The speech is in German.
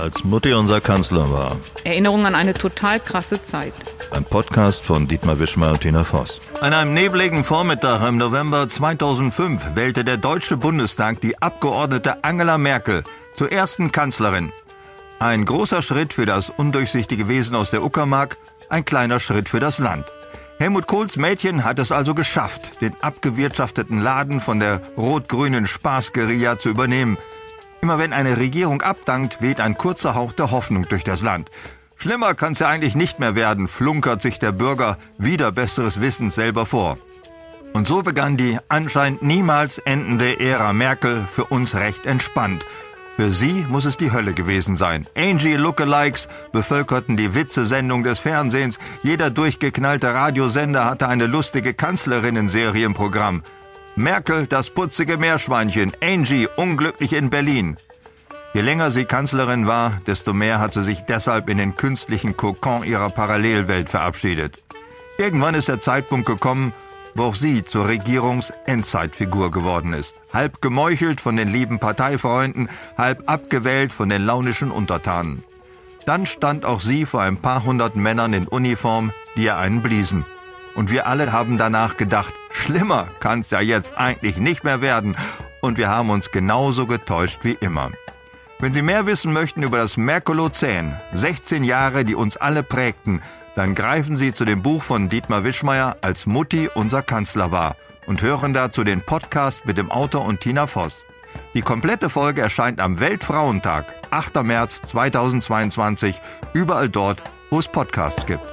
als Mutti unser Kanzler war. Erinnerung an eine total krasse Zeit. Ein Podcast von Dietmar Wischmeier und Tina Voss. An einem nebligen Vormittag im November 2005 wählte der Deutsche Bundestag die Abgeordnete Angela Merkel zur ersten Kanzlerin. Ein großer Schritt für das undurchsichtige Wesen aus der Uckermark, ein kleiner Schritt für das Land. Helmut Kohls Mädchen hat es also geschafft, den abgewirtschafteten Laden von der rot-grünen Spaßguerilla zu übernehmen. Immer wenn eine Regierung abdankt, weht ein kurzer Hauch der Hoffnung durch das Land. Schlimmer kann's ja eigentlich nicht mehr werden, flunkert sich der Bürger wieder besseres Wissens selber vor. Und so begann die anscheinend niemals endende Ära Merkel für uns recht entspannt. Für sie muss es die Hölle gewesen sein. Angie Lookalikes bevölkerten die Witzesendung des Fernsehens. Jeder durchgeknallte Radiosender hatte eine lustige Kanzlerinnen-Serie im Programm. Merkel, das putzige Meerschweinchen. Angie, unglücklich in Berlin. Je länger sie Kanzlerin war, desto mehr hat sie sich deshalb in den künstlichen Kokon ihrer Parallelwelt verabschiedet. Irgendwann ist der Zeitpunkt gekommen, wo auch sie zur Regierungs-Endzeitfigur geworden ist. Halb gemeuchelt von den lieben Parteifreunden, halb abgewählt von den launischen Untertanen. Dann stand auch sie vor ein paar hundert Männern in Uniform, die ihr einen bliesen. Und wir alle haben danach gedacht, schlimmer kann's ja jetzt eigentlich nicht mehr werden. Und wir haben uns genauso getäuscht wie immer. Wenn Sie mehr wissen möchten über das Merkolozän, 16 Jahre, die uns alle prägten, dann greifen Sie zu dem Buch von Dietmar Wischmeier, als Mutti unser Kanzler war und hören dazu den Podcast mit dem Autor und Tina Voss. Die komplette Folge erscheint am Weltfrauentag, 8. März 2022, überall dort, wo es Podcasts gibt.